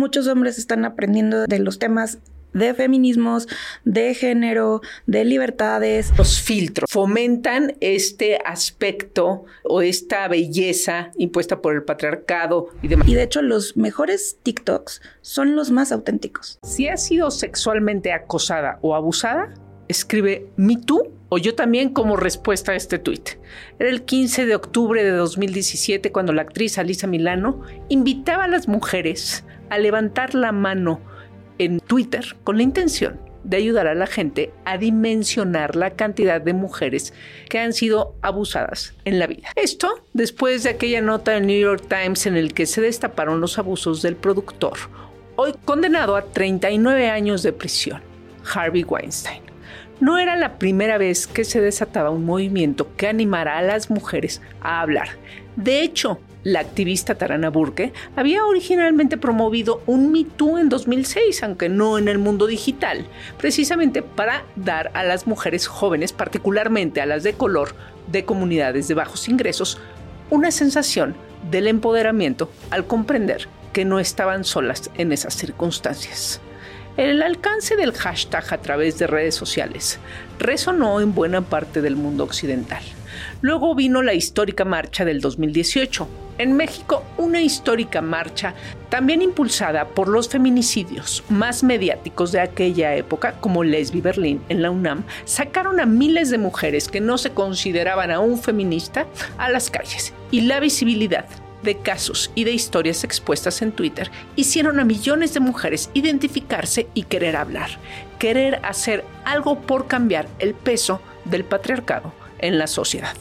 muchos hombres están aprendiendo de los temas de feminismos, de género, de libertades. Los filtros fomentan este aspecto o esta belleza impuesta por el patriarcado y demás. Y de hecho los mejores TikToks son los más auténticos. Si has sido sexualmente acosada o abusada, escribe Me Too o yo también como respuesta a este tuit. Era el 15 de octubre de 2017 cuando la actriz Alisa Milano invitaba a las mujeres a levantar la mano en Twitter con la intención de ayudar a la gente a dimensionar la cantidad de mujeres que han sido abusadas en la vida. Esto después de aquella nota del New York Times en el que se destaparon los abusos del productor, hoy condenado a 39 años de prisión, Harvey Weinstein. No era la primera vez que se desataba un movimiento que animara a las mujeres a hablar. De hecho, la activista Tarana Burke había originalmente promovido un Me Too en 2006, aunque no en el mundo digital, precisamente para dar a las mujeres jóvenes, particularmente a las de color de comunidades de bajos ingresos, una sensación del empoderamiento al comprender que no estaban solas en esas circunstancias. El alcance del hashtag a través de redes sociales resonó en buena parte del mundo occidental. Luego vino la histórica marcha del 2018. En México, una histórica marcha también impulsada por los feminicidios más mediáticos de aquella época, como Lesbi Berlín en la UNAM, sacaron a miles de mujeres que no se consideraban aún feministas a las calles y la visibilidad de casos y de historias expuestas en Twitter hicieron a millones de mujeres identificarse y querer hablar, querer hacer algo por cambiar el peso del patriarcado en la sociedad.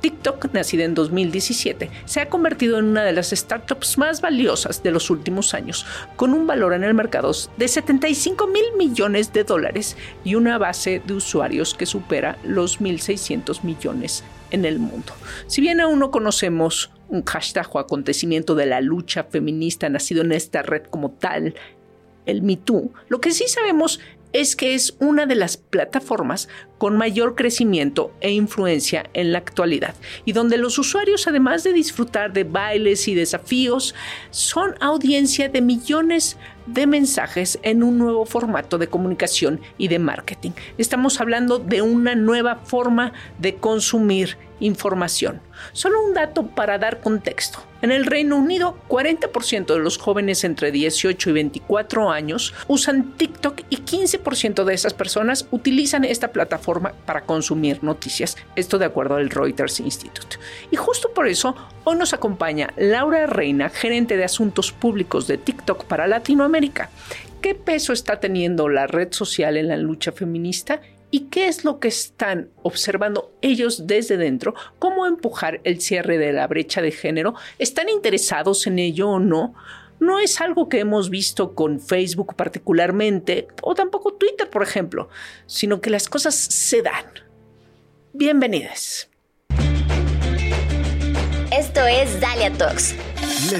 TikTok, nacida en 2017, se ha convertido en una de las startups más valiosas de los últimos años, con un valor en el mercado de 75 mil millones de dólares y una base de usuarios que supera los 1.600 millones en el mundo. Si bien aún no conocemos un hashtag o acontecimiento de la lucha feminista nacido en esta red como tal, el MeToo, lo que sí sabemos es que es una de las plataformas con mayor crecimiento e influencia en la actualidad y donde los usuarios, además de disfrutar de bailes y desafíos, son audiencia de millones de mensajes en un nuevo formato de comunicación y de marketing. Estamos hablando de una nueva forma de consumir información. Solo un dato para dar contexto. En el Reino Unido, 40% de los jóvenes entre 18 y 24 años usan TikTok y 15% de esas personas utilizan esta plataforma para consumir noticias. Esto de acuerdo al Reuters Institute. Y justo por eso, hoy nos acompaña Laura Reina, gerente de asuntos públicos de TikTok para Latinoamérica. ¿Qué peso está teniendo la red social en la lucha feminista ¿Y qué es lo que están observando ellos desde dentro? ¿Cómo empujar el cierre de la brecha de género? ¿Están interesados en ello o no? No es algo que hemos visto con Facebook particularmente, o tampoco Twitter, por ejemplo, sino que las cosas se dan. Bienvenidas. Esto es Dalia Talks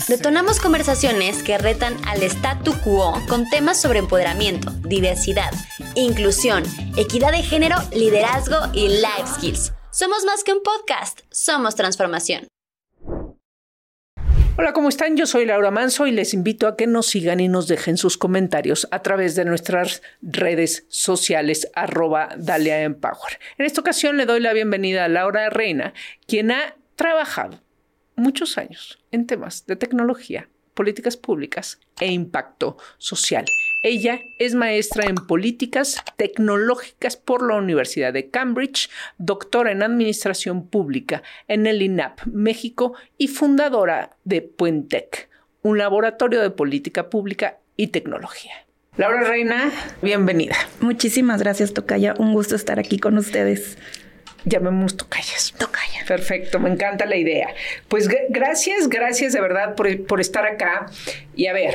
Detonamos conversaciones que retan al statu quo con temas sobre empoderamiento, diversidad, inclusión, equidad de género, liderazgo y life skills. Somos más que un podcast, somos transformación. Hola, ¿cómo están? Yo soy Laura Manso y les invito a que nos sigan y nos dejen sus comentarios a través de nuestras redes sociales arroba Empower. En esta ocasión le doy la bienvenida a Laura Reina, quien ha trabajado muchos años en temas de tecnología, políticas públicas e impacto social. Ella es maestra en políticas tecnológicas por la Universidad de Cambridge, doctora en administración pública en el INAP México y fundadora de Puentec, un laboratorio de política pública y tecnología. Laura Reina, bienvenida. Muchísimas gracias, Tocaya. Un gusto estar aquí con ustedes llamemos tocayas. Tocaya. Perfecto, me encanta la idea. Pues gracias, gracias de verdad por, estar acá. Y a ver,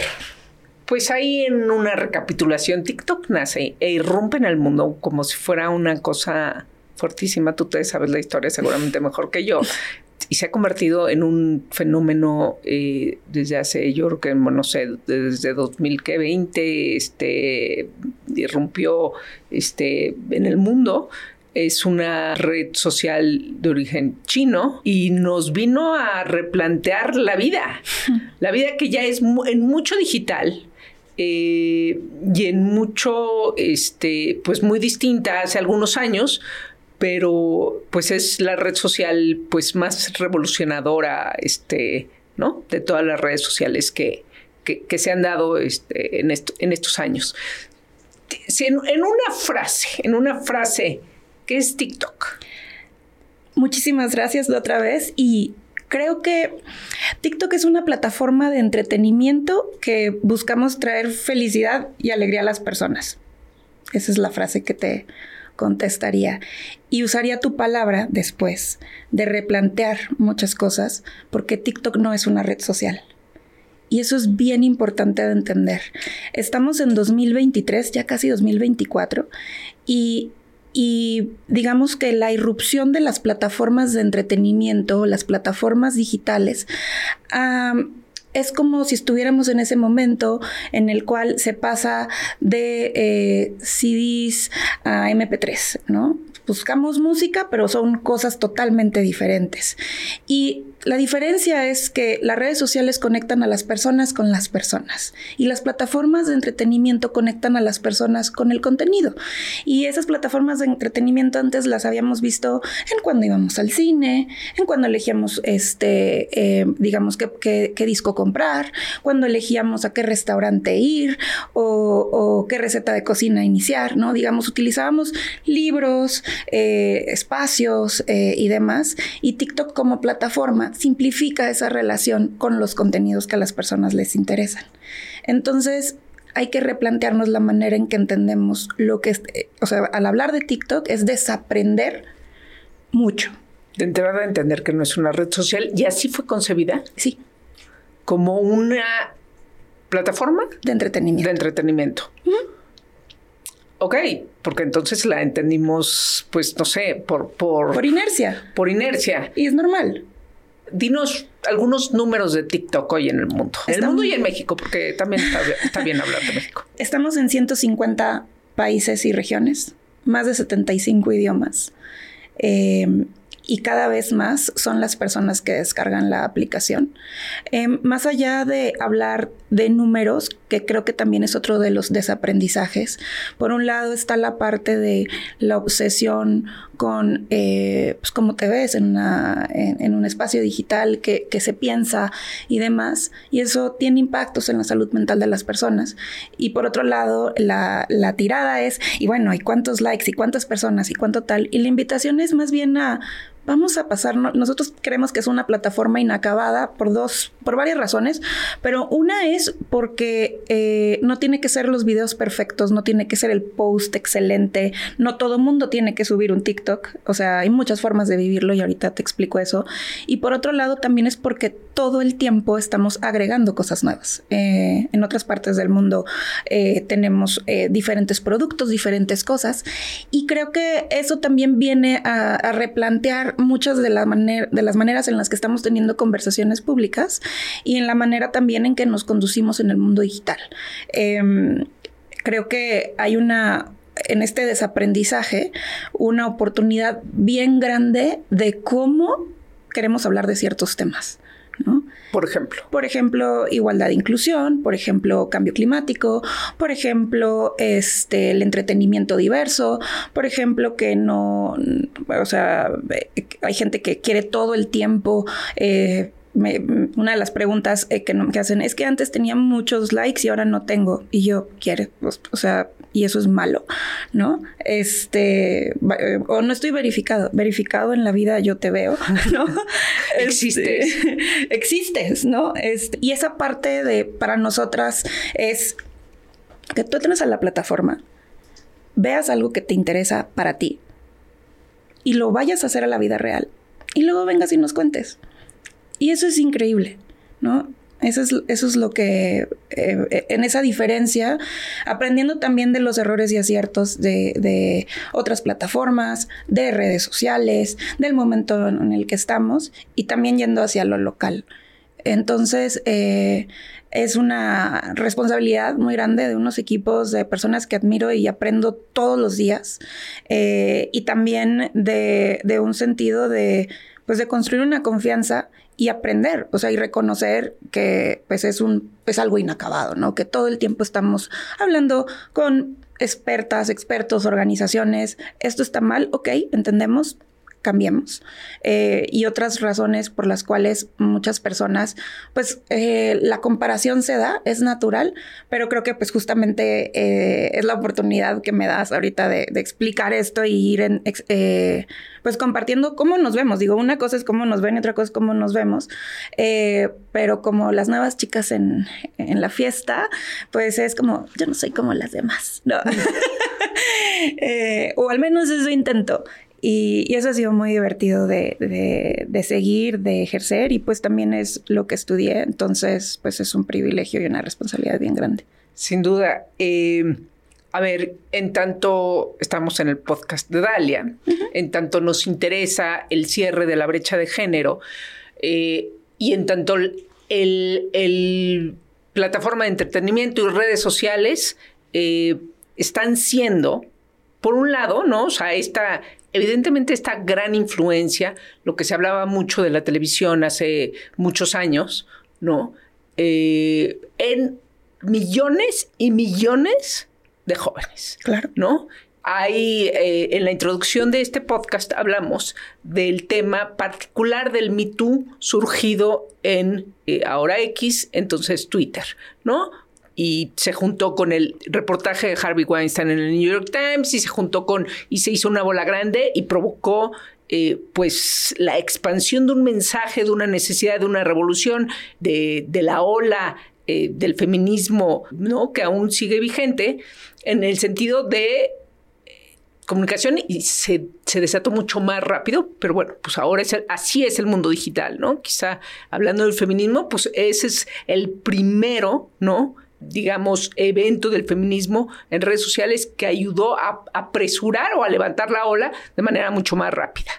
pues ahí en una recapitulación, TikTok nace e irrumpe en el mundo como si fuera una cosa fortísima. Tú te sabes la historia seguramente mejor que yo. Y se ha convertido en un fenómeno eh, desde hace, yo creo que, no sé, desde 2020, este, irrumpió este, en el mundo es una red social de origen chino y nos vino a replantear la vida. La vida que ya es en mucho digital, eh, y en mucho, este, pues muy distinta hace algunos años, pero pues es la red social pues más revolucionadora, este, ¿no? De todas las redes sociales que, que, se han dado este, en, en estos años. En, en una frase, en una frase, ¿qué es TikTok? Muchísimas gracias de otra vez y creo que TikTok es una plataforma de entretenimiento que buscamos traer felicidad y alegría a las personas. Esa es la frase que te contestaría. Y usaría tu palabra después de replantear muchas cosas, porque TikTok no es una red social. Y eso es bien importante de entender. Estamos en 2023, ya casi 2024, y y digamos que la irrupción de las plataformas de entretenimiento, las plataformas digitales, es como si estuviéramos en ese momento en el cual se pasa de eh, CDs a MP3, ¿no? Buscamos música, pero son cosas totalmente diferentes. Y la diferencia es que las redes sociales conectan a las personas con las personas y las plataformas de entretenimiento conectan a las personas con el contenido. Y esas plataformas de entretenimiento antes las habíamos visto en cuando íbamos al cine, en cuando elegíamos, este, eh, digamos, qué, disco comprar, cuando elegíamos a qué restaurante ir o, qué receta de cocina iniciar, ¿no? Digamos, utilizábamos libros, eh, espacios eh, y demás. Y TikTok como plataforma simplifica esa relación con los contenidos que a las personas les interesan. Entonces, hay que replantearnos la manera en que entendemos lo que es, eh, o sea, al hablar de TikTok es desaprender mucho. De entrada a entender que no es una red social y así fue concebida. Sí. Como una plataforma de entretenimiento. De entretenimiento. Ok, porque entonces la entendimos, pues no sé, por, por... Por inercia. Por inercia. Y es normal dinos algunos números de TikTok hoy en el mundo. En el mundo y en México, porque también está, bien hablar de México. Estamos en 150 países y regiones, más de 75 idiomas. Eh, y cada vez más son las personas que descargan la aplicación. Em, más allá de hablar de números, que creo que también es otro de los desaprendizajes, por un lado está la parte de la obsesión con eh, pues, cómo te ves en, un espacio digital que, que, se piensa y demás, y eso tiene impactos en la salud mental de las personas. Y por otro lado, la, la tirada es, y bueno, ¿y cuántos likes y cuántas personas y cuánto tal? Y la invitación es más bien a vamos a pasar, nosotros creemos que es una plataforma inacabada por dos, por varias razones, pero una es porque eh, no tiene que ser los videos perfectos, no tiene que ser el post excelente, no todo mundo tiene que subir un TikTok, o sea, hay muchas formas de vivirlo y ahorita te explico eso. Y por otro lado también es porque todo el tiempo estamos agregando cosas nuevas. Eh, en otras partes del mundo eh, tenemos diferentes productos, diferentes cosas, y creo que eso también viene a replantear muchas de, de las maneras en las que estamos teniendo conversaciones públicas y en la manera también en que nos conducimos en el mundo digital. Em, creo que hay una en este desaprendizaje una oportunidad bien grande de cómo queremos hablar de ciertos temas. Por ejemplo. Por ejemplo, igualdad e inclusión, por ejemplo, cambio climático, por ejemplo, este, el entretenimiento diverso, por ejemplo, que no, o sea, hay gente que quiere todo el tiempo eh, una de las preguntas eh, que, que, hacen es que antes tenía muchos likes y ahora no tengo. Y yo, quiere, pues, o sea, y eso es malo, ¿no? Este, eh, o no estoy verificado, verificado en la vida yo te veo, ¿no? Existes. Este, existes, ¿no? Este, y esa parte de, para nosotras es que tú entres a la plataforma, veas algo que te interesa para ti y lo vayas a hacer a la vida real y luego vengas y nos cuentes. Y eso es increíble, ¿no? Eso es, eso es lo que, eh, en esa diferencia, aprendiendo también de los errores y aciertos de, otras plataformas, de redes sociales, del momento en el que estamos y también yendo hacia lo local. Entonces, eh, es una responsabilidad muy grande de unos equipos de personas que admiro y aprendo todos los días. Eh, y también de, de un sentido de, pues, de construir una confianza y aprender, o sea, y reconocer que pues es un es algo inacabado, ¿no? Que todo el tiempo estamos hablando con expertas, expertos, organizaciones, esto está mal, ok, entendemos, cambiemos. Eh, y otras razones por las cuales muchas personas, pues eh, la comparación se da, es natural, pero creo que pues justamente eh, es la oportunidad que me das ahorita de, explicar esto y ir en, pues compartiendo cómo nos vemos. Digo, una cosa es cómo nos ven y otra cosa es cómo nos vemos, pero como las nuevas chicas en, en, la fiesta, pues es como, yo no soy como las demás, ¿no? o al menos eso intento. Y, eso ha sido muy divertido de, seguir, de ejercer y pues también es lo que estudié, entonces pues es un privilegio y una responsabilidad bien grande. Sin duda. Eh, a ver, en tanto estamos en el podcast de Dalia, en tanto nos interesa el cierre de la brecha de género eh, y en tanto el, plataforma de entretenimiento y redes sociales eh, están siendo, por un lado, ¿no? O sea, esta evidentemente esta gran influencia, lo que se hablaba mucho de la televisión hace muchos años, ¿no? Eh, en millones y millones de jóvenes. Claro. ¿No? Hay, eh, en la introducción de este podcast hablamos del tema particular del Me Too surgido en eh, ahora X, entonces Twitter, ¿no? Y se juntó con el reportaje de Harvey Weinstein en el New York Times y se juntó con y se hizo una bola grande y provocó eh, pues la expansión de un mensaje, de una necesidad, de una revolución, de, la ola eh, del feminismo, ¿no? Que aún sigue vigente en el sentido de eh, comunicación y se, desató mucho más rápido, pero bueno, pues ahora es así es el mundo digital, ¿no? Quizá hablando del feminismo, pues ese es el primero, ¿no? Digamos, evento del feminismo en redes sociales que ayudó a apresurar o a levantar la ola de manera mucho más rápida.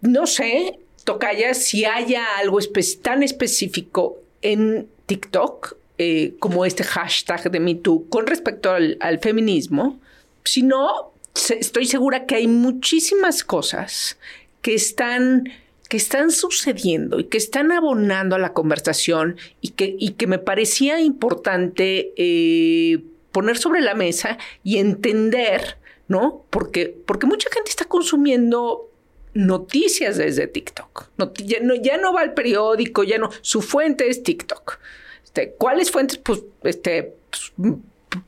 No sé, Tocaya, si haya algo tan específico en TikTok eh, como este hashtag de MeToo con respecto al, feminismo, si no, estoy segura que hay muchísimas cosas que están que están sucediendo y que están abonando a la conversación y que, y que me parecía importante eh, poner sobre la mesa y entender, ¿no? Porque, porque mucha gente está consumiendo noticias desde TikTok. ya, no, ya no va al periódico, ya no. Su fuente es TikTok. Este, ¿Cuáles fuentes? Pues, este, pues,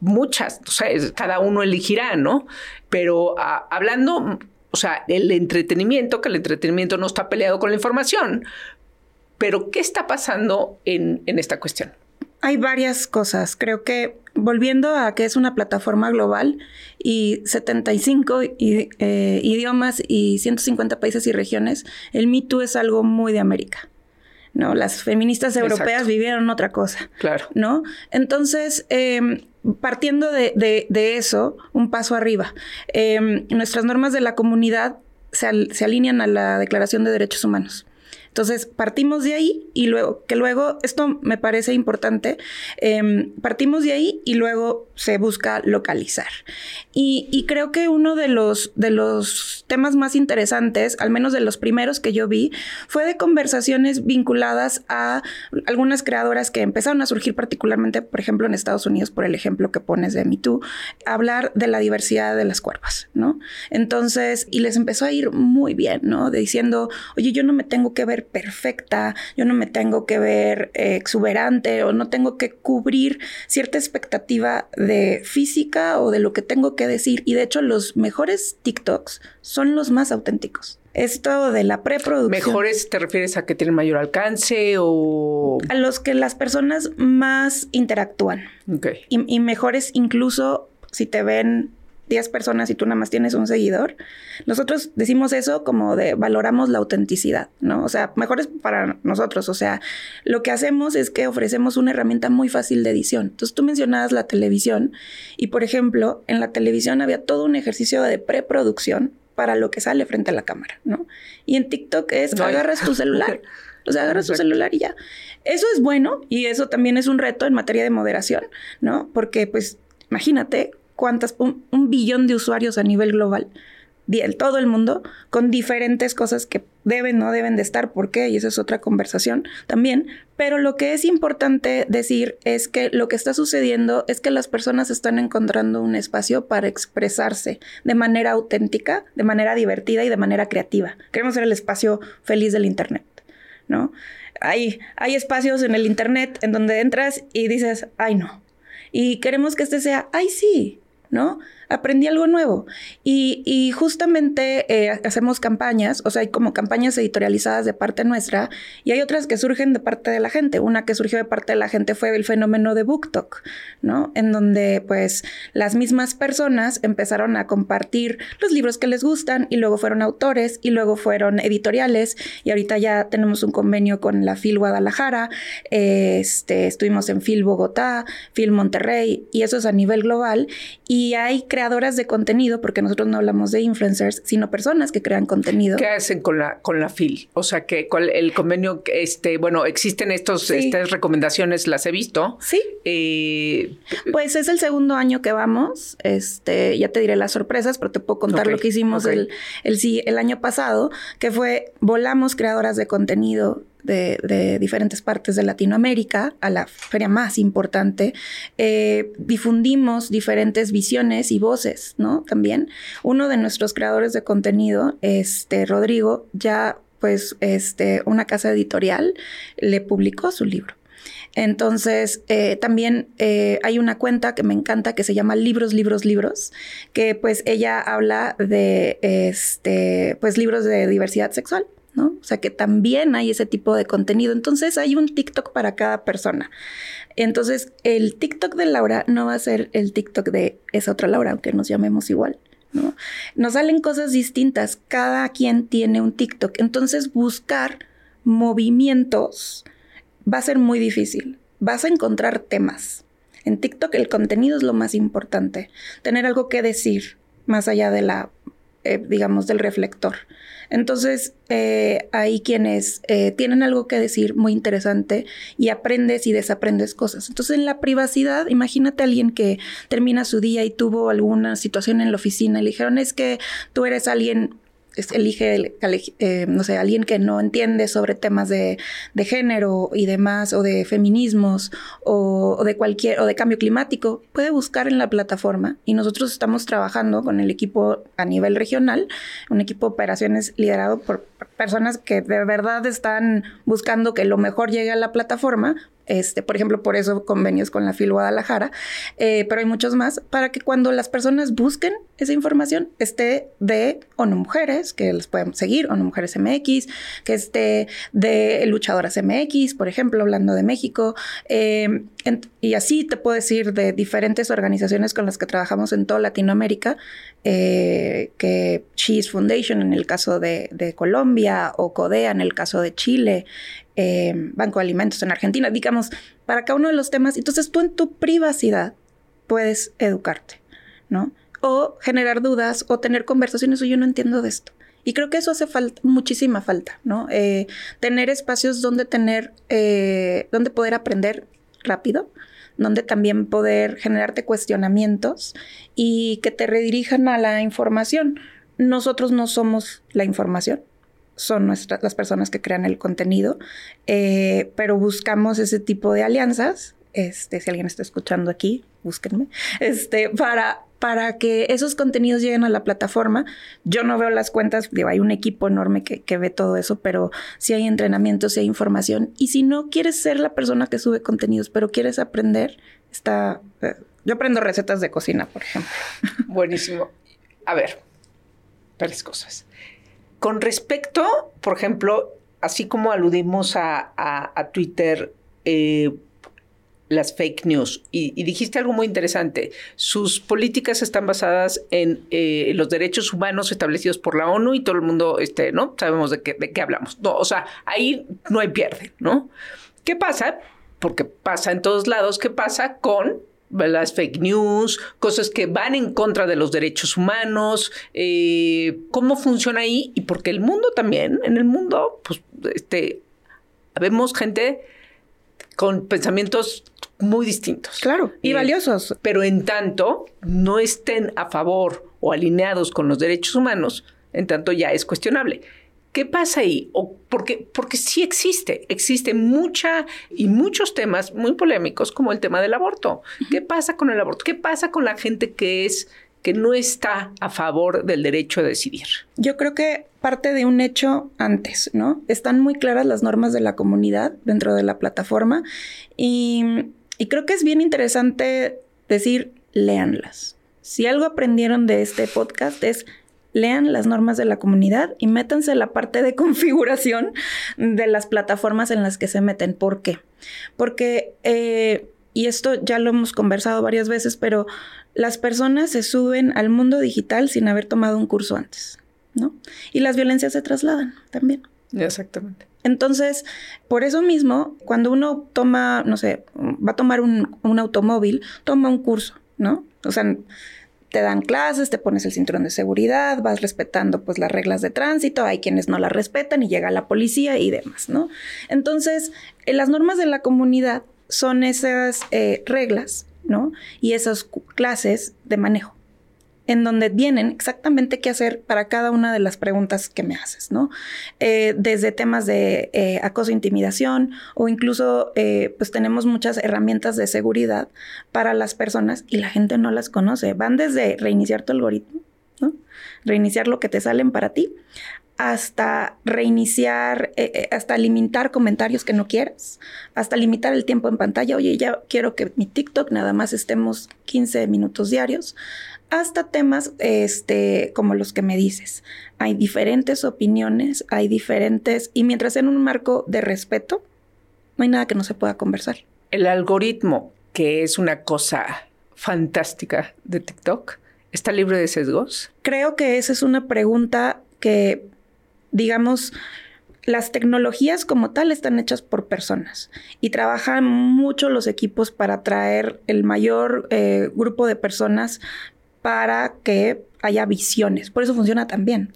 muchas, o sea, cada uno elegirá, ¿no? Pero ah, hablando o sea, el entretenimiento, que el entretenimiento no está peleado con la información. Pero, ¿qué está pasando en, esta cuestión? Hay varias cosas. Creo que volviendo a que es una plataforma global y 75 eh, idiomas y 150 países y regiones, el Me Too es algo muy de América. ¿no? Las feministas europeas vivieron otra cosa. Claro. ¿No? Entonces, em, partiendo de, eso, un paso arriba, em, nuestras normas de la comunidad se, se alinean a la Declaración de Derechos Humanos. Entonces, partimos de ahí y luego, que luego, esto me parece importante, em, partimos de ahí y luego se busca localizar. Y, creo que uno de los, de los temas más interesantes, al menos de los primeros que yo vi, fue de conversaciones vinculadas a algunas creadoras que empezaron a surgir particularmente, por ejemplo, en Estados Unidos, por el ejemplo que pones de MeToo, hablar de la diversidad de las cuerpos, ¿no? Entonces, y les empezó a ir muy bien, ¿no? De diciendo, oye, yo no me tengo que ver perfecta, yo no me tengo que ver eh, exuberante o no tengo que cubrir cierta expectativa de física o de lo que tengo que decir. Y de hecho los mejores TikToks son los más auténticos. Esto de la preproducción. ¿Mejores te refieres a que tienen mayor alcance o...? A los que las personas más interactúan. Ok. y mejores incluso si te ven 10 personas y tú nada más tienes un seguidor. Nosotros decimos eso como de valoramos la autenticidad, ¿no? O sea, mejor es para nosotros. O sea, lo que hacemos es que ofrecemos una herramienta muy fácil de edición. Entonces tú mencionabas la televisión y, por ejemplo, en la televisión había todo un ejercicio de preproducción para lo que sale frente a la cámara, ¿no? Y en TikTok es, agarras tu celular. O sea, agarra su celular y ya. Eso es bueno y eso también es un reto en materia de moderación, ¿no? Porque, pues, imagínate cuántas, un, un billón de usuarios a nivel global todo el mundo con diferentes cosas que deben, no deben de estar, ¿por qué? Y esa es otra conversación también. Pero lo que es importante decir es que lo que está sucediendo es que las personas están encontrando un espacio para expresarse de manera auténtica, de manera divertida y de manera creativa. Queremos ser el espacio feliz del Internet, ¿no? Hay, hay espacios en el Internet en donde entras y dices, ay no. Y queremos que este sea, ay sí, ¿no? Aprendí algo nuevo. Y, justamente eh, hacemos campañas, o sea, hay como campañas editorializadas de parte nuestra y hay otras que surgen de parte de la gente. Una que surgió de parte de la gente fue el fenómeno de BookTok, ¿no? En donde pues las mismas personas empezaron a compartir los libros que les gustan y luego fueron autores y luego fueron editoriales y ahorita ya tenemos un convenio con la FIL Guadalajara, este, estuvimos en FIL Bogotá, FIL Monterrey y eso es a nivel global y hay creadoras de contenido, porque nosotros no hablamos de influencers, sino personas que crean contenido. ¿Qué hacen con la, con la FIL? O sea, que el convenio, este, bueno, existen estos, estas recomendaciones, las he visto. Sí. Eh, pues es el segundo año que vamos. Este, ya te diré las sorpresas, pero te puedo contar lo que hicimos el, el, el año pasado, que fue volamos creadoras de contenido de, diferentes partes de Latinoamérica a la feria más importante. Eh, difundimos diferentes visiones y voces, ¿no? También. Uno de nuestros creadores de contenido, este, Rodrigo, ya pues este, una casa editorial le publicó su libro. Entonces, eh, también eh, hay una cuenta que me encanta que se llama Libros, Libros, Libros, que pues ella habla de, este, pues libros de diversidad sexual. ¿No? O sea que también hay ese tipo de contenido. Entonces hay un TikTok para cada persona. Entonces el TikTok de Laura no va a ser el TikTok de esa otra Laura, aunque nos llamemos igual. ¿no? Nos salen cosas distintas. Cada quien tiene un TikTok. Entonces buscar movimientos va a ser muy difícil. Vas a encontrar temas. En TikTok el contenido es lo más importante. Tener algo que decir más allá de la, eh, digamos, del reflector. Entonces, eh, hay quienes eh, tienen algo que decir muy interesante y aprendes y desaprendes cosas. Entonces, en la privacidad, imagínate a alguien que termina su día y tuvo alguna situación en la oficina y le dijeron, es que tú eres alguien elige, eh, no sé, alguien que no entiende sobre temas de, género y demás, o de feminismos, o, de cualquier, o de cambio climático, puede buscar en la plataforma. Y nosotros estamos trabajando con el equipo a nivel regional, un equipo de operaciones liderado por personas que de verdad están buscando que lo mejor llegue a la plataforma este, por ejemplo, por eso convenios con la FIL Guadalajara, eh, pero hay muchos más, para que cuando las personas busquen esa información esté de ONU Mujeres, que les pueden seguir, ONU Mujeres MX, que esté de Luchadoras MX, por ejemplo, hablando de México, eh, y así te puedo decir de diferentes organizaciones con las que trabajamos en toda Latinoamérica, eh, que Cheese Foundation en el caso de, Colombia o CODEA en el caso de Chile, eh, Banco de Alimentos en Argentina, digamos, para cada uno de los temas. Entonces tú en tu privacidad puedes educarte, ¿no? O generar dudas o tener conversaciones, o yo no entiendo de esto. Y creo que eso hace falta, muchísima falta, ¿no? Eh, tener espacios donde tener, eh, donde poder aprender rápido, donde también poder generarte cuestionamientos y que te redirijan a la información. Nosotros no somos la información, son nuestras, las personas que crean el contenido, eh, pero buscamos ese tipo de alianzas. Este, si alguien está escuchando aquí, búsquenme, este, para, para que esos contenidos lleguen a la plataforma. Yo no veo las cuentas, hay un equipo enorme que, que ve todo eso, pero si hay entrenamiento, si hay información. Y si no quieres ser la persona que sube contenidos, pero quieres aprender, está... Eh, yo aprendo recetas de cocina, por ejemplo. Buenísimo. A ver, tres cosas. Con respecto, por ejemplo, así como aludimos a, Twitter, eh, las fake news, y, dijiste algo muy interesante, sus políticas están basadas en eh, los derechos humanos establecidos por la ONU y todo el mundo, este, ¿no? Sabemos de qué, de qué hablamos. No, o sea, ahí no hay pierde, ¿no? ¿Qué pasa? Porque pasa en todos lados, ¿qué pasa con las fake news, cosas que van en contra de los derechos humanos, eh, cómo funciona ahí y porque el mundo también, en el mundo, pues, este, Vemos gente con pensamientos muy distintos. Claro, y valiosos. Pero en tanto no estén a favor o alineados con los derechos humanos, en tanto ya es cuestionable. ¿Qué pasa ahí? O porque, porque sí existe, existe mucha y muchos temas muy polémicos como el tema del aborto. ¿Qué pasa con el aborto? ¿Qué pasa con la gente que es que no está a favor del derecho a decidir? Yo creo que parte de un hecho antes, ¿no? Están muy claras las normas de la comunidad dentro de la plataforma y, creo que es bien interesante decir, léanlas. Si algo aprendieron de este podcast es lean las normas de la comunidad y métanse la parte de configuración de las plataformas en las que se meten. ¿Por qué? Porque, eh, y esto ya lo hemos conversado varias veces, pero las personas se suben al mundo digital sin haber tomado un curso antes, ¿no? Y las violencias se trasladan también. Exactamente. Entonces, por eso mismo, cuando uno toma, no sé, va a tomar un, un automóvil, toma un curso, ¿no? O sea, te dan clases, te pones el cinturón de seguridad, vas respetando pues las reglas de tránsito, hay quienes no las respetan y llega la policía y demás, ¿no? Entonces, eh, las normas de la comunidad son esas eh, reglas, ¿no? Y esas clases de manejo en donde vienen exactamente qué hacer para cada una de las preguntas que me haces, ¿no? Eh, desde temas de eh, acoso e intimidación o incluso, eh, pues tenemos muchas herramientas de seguridad para las personas y la gente no las conoce. Van desde reiniciar tu algoritmo, ¿no? Reiniciar lo que te salen para ti, hasta reiniciar, hasta limitar comentarios que no quieras, hasta limitar el tiempo en pantalla. Oye, ya quiero que mi TikTok nada más estemos 15 minutos diarios hasta temas este, como los que me dices. Hay diferentes opiniones, hay diferentes, y mientras en un marco de respeto, no hay nada que no se pueda conversar. El algoritmo, que es una cosa fantástica de TikTok, ¿está libre de sesgos? Creo que esa es una pregunta que, digamos, las tecnologías como tal están hechas por personas y trabajan mucho los equipos para traer el mayor eh, grupo de personas para que haya visiones. Por eso funciona tan bien.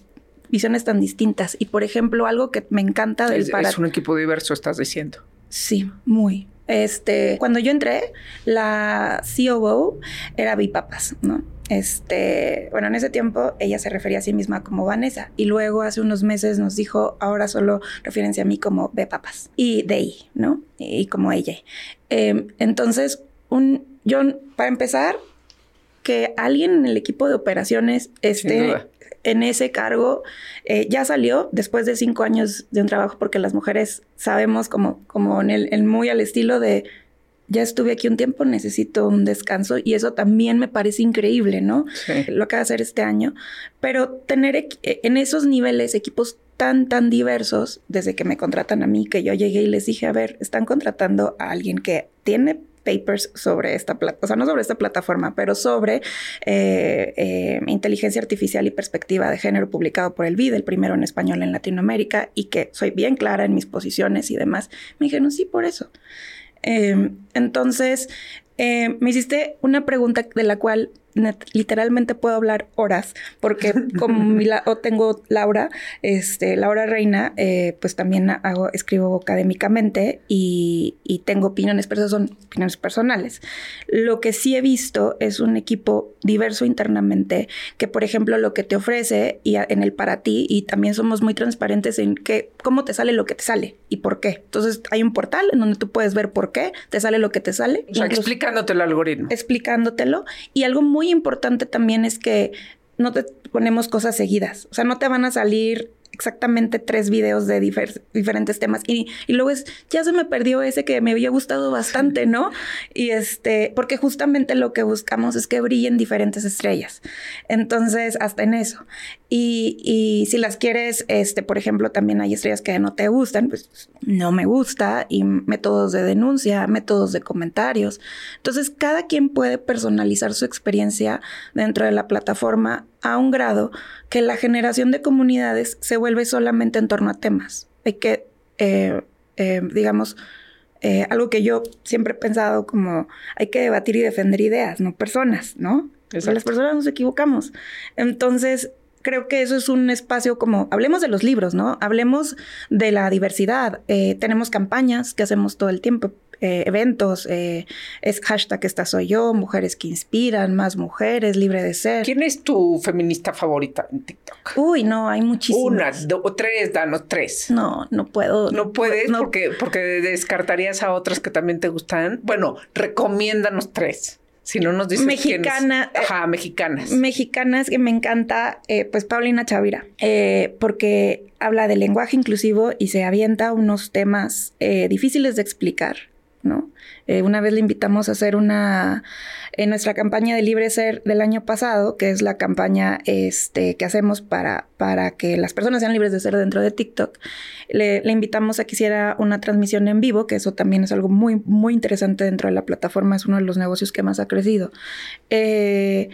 Visiones tan distintas. Y por ejemplo, algo que me encanta del es, Es un equipo diverso, estás diciendo. Sí, muy. Este, cuando yo entré, la COO era Bipapas, ¿no? Este, bueno, en ese tiempo ella se refería a sí misma como Vanessa y luego hace unos meses nos dijo, ahora solo refieren a mí como Papas y de ¿no? Y, como ella. Em, entonces, un, yo, para empezar, que alguien en el equipo de operaciones esté en ese cargo. Eh, ya salió después de cinco años de un trabajo, porque las mujeres sabemos como, como en el, muy al estilo de ya estuve aquí un tiempo, necesito un descanso y eso también me parece increíble, ¿no? Lo que va a hacer este año. Pero tener eh, en esos niveles equipos tan, tan diversos, desde que me contratan a mí, que yo llegué y les dije, a ver, están contratando a alguien que tiene papers sobre esta plataforma, o sea, no sobre esta plataforma, pero sobre eh, eh, inteligencia artificial y perspectiva de género publicado por el BID, el primero en español en Latinoamérica, y que soy bien clara en mis posiciones y demás. Me dijeron, sí, por eso. Em, entonces, eh, me hiciste una pregunta de la cual literalmente puedo hablar horas, porque como mi tengo Laura, este, Laura Reina, eh, pues también hago, escribo académicamente y, y, tengo opiniones, pero esas son opiniones personales. Lo que sí he visto es un equipo diverso internamente, que por ejemplo lo que te ofrece y en el para ti, y también somos muy transparentes en que, cómo te sale lo que te sale y por qué. Entonces hay un portal en donde tú puedes ver por qué te sale lo que te sale. O sea, explicándote el algoritmo. Explicándotelo. Y algo muy importante también es que no te ponemos cosas seguidas. O sea, no te van a salir exactamente tres videos de diferentes temas y, y, luego es, ya se me perdió ese que me había gustado bastante, ¿no? Y este, porque justamente lo que buscamos es que brillen diferentes estrellas. Entonces, hasta en eso. Y, y si las quieres, este, por ejemplo, también hay estrellas que no te gustan, pues no me gusta, y métodos de denuncia, métodos de comentarios. Entonces, cada quien puede personalizar su experiencia dentro de la plataforma a un grado que la generación de comunidades se vuelve solamente en torno a temas. Hay que, eh, eh, digamos, eh, algo que yo siempre he pensado como hay que debatir y defender ideas, no personas, ¿no? las personas nos equivocamos. Entonces, creo que eso es un espacio como, hablemos de los libros, ¿no? Hablemos de la diversidad. Eh, tenemos campañas que hacemos todo el tiempo. Eh, eventos, eh, es hashtag esta soy yo, mujeres que inspiran, más mujeres, libre de ser. ¿Quién es tu feminista favorita en TikTok? Uy, no, hay muchísimas. Una, dos, tres, danos tres. No, no puedo. No, puedes porque, porque descartarías a otras que también te gustan. Bueno, recomiéndanos tres. Si no nos dices Mexicana. Quiénes. Ajá, mexicanas. Mexicanas que me encanta, eh, pues Paulina Chavira, eh, porque habla de lenguaje inclusivo y se avienta unos temas eh, difíciles de explicar, ¿no? Eh, una vez le invitamos a hacer una, en nuestra campaña de Libre Ser del año pasado, que es la campaña este, que hacemos para, para que las personas sean libres de ser dentro de TikTok, le, le, invitamos a que hiciera una transmisión en vivo, que eso también es algo muy, muy interesante dentro de la plataforma, es uno de los negocios que más ha crecido. Eh,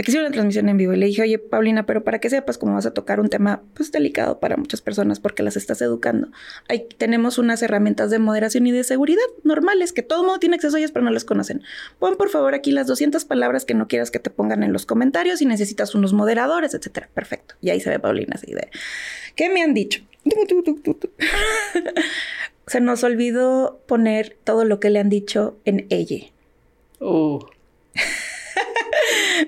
aquí hice una transmisión en vivo y le dije, oye, Paulina, pero para que sepas cómo vas a tocar un tema pues delicado para muchas personas porque las estás educando. Ahí tenemos unas herramientas de moderación y de seguridad normales que todo mundo tiene acceso a ellas, pero no las conocen. Pon por favor aquí las 200 palabras que no quieras que te pongan en los comentarios y necesitas unos moderadores, etcétera. Perfecto. Y ahí se ve Paulina así de, ¿qué me han dicho? se nos olvidó poner todo lo que le han dicho en ella. Oh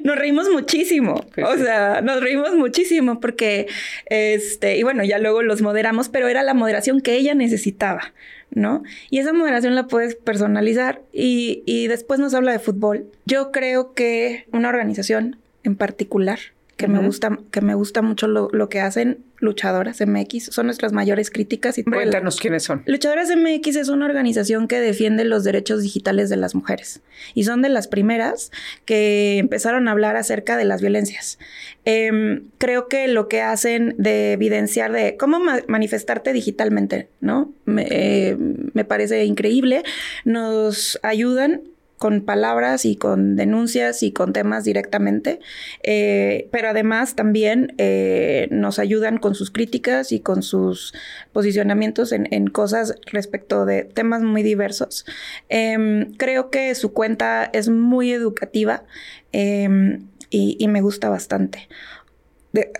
nos reímos muchísimo. O sea, nos reímos muchísimo porque, este, y bueno, ya luego los moderamos, pero era la moderación que ella necesitaba, ¿no? Y esa moderación la puedes personalizar y, y después nos habla de fútbol. Yo creo que una organización en particular que, uh -huh. me, gusta, que me gusta mucho lo, lo, que hacen Luchadoras MX. Son nuestras mayores críticas. Y Cuéntanos quiénes son. Luchadoras MX es una organización que defiende los derechos digitales de las mujeres. Y son de las primeras que empezaron a hablar acerca de las violencias. Eh, creo que lo que hacen de evidenciar de cómo ma manifestarte digitalmente, ¿no? Me, eh, me parece increíble. Nos ayudan con palabras y con denuncias y con temas directamente, eh, pero además también eh, nos ayudan con sus críticas y con sus posicionamientos en, cosas respecto de temas muy diversos. Eh, creo que su cuenta es muy educativa em, y, me gusta bastante.